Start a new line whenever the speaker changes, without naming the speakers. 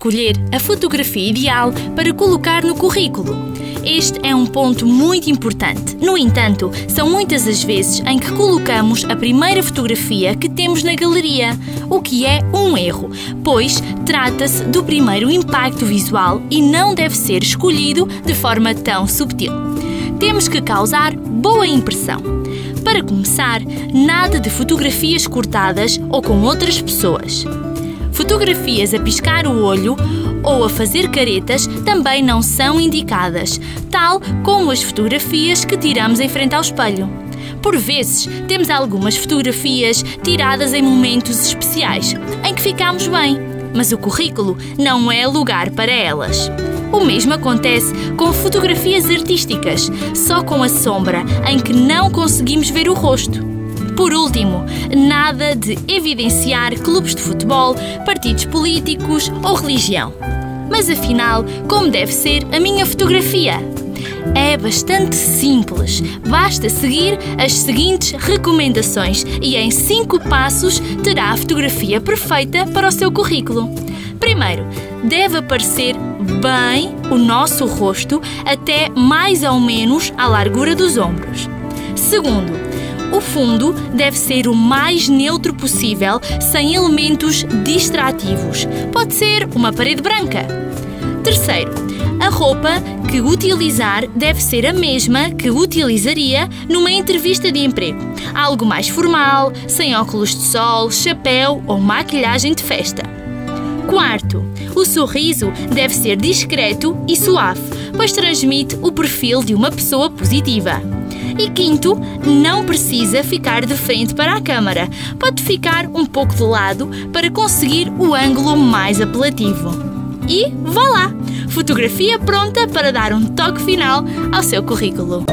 escolher a fotografia ideal para colocar no currículo. Este é um ponto muito importante. No entanto, são muitas as vezes em que colocamos a primeira fotografia que temos na galeria, o que é um erro, pois trata-se do primeiro impacto visual e não deve ser escolhido de forma tão subtil. Temos que causar boa impressão. Para começar, nada de fotografias cortadas ou com outras pessoas. Fotografias a piscar o olho ou a fazer caretas também não são indicadas, tal como as fotografias que tiramos em frente ao espelho. Por vezes, temos algumas fotografias tiradas em momentos especiais, em que ficamos bem, mas o currículo não é lugar para elas. O mesmo acontece com fotografias artísticas, só com a sombra, em que não conseguimos ver o rosto. Por último, nada de evidenciar clubes de futebol, partidos políticos ou religião. Mas afinal, como deve ser a minha fotografia? É bastante simples. Basta seguir as seguintes recomendações e em 5 passos terá a fotografia perfeita para o seu currículo. Primeiro, deve aparecer bem o nosso rosto até mais ou menos à largura dos ombros. Segundo, o fundo deve ser o mais neutro possível, sem elementos distrativos. Pode ser uma parede branca. Terceiro, a roupa que utilizar deve ser a mesma que utilizaria numa entrevista de emprego. Algo mais formal, sem óculos de sol, chapéu ou maquilhagem de festa. Quarto, o sorriso deve ser discreto e suave, pois transmite o perfil de uma pessoa positiva. E quinto, não precisa ficar de frente para a câmara. Pode ficar um pouco de lado para conseguir o ângulo mais apelativo. E vá lá! Fotografia pronta para dar um toque final ao seu currículo.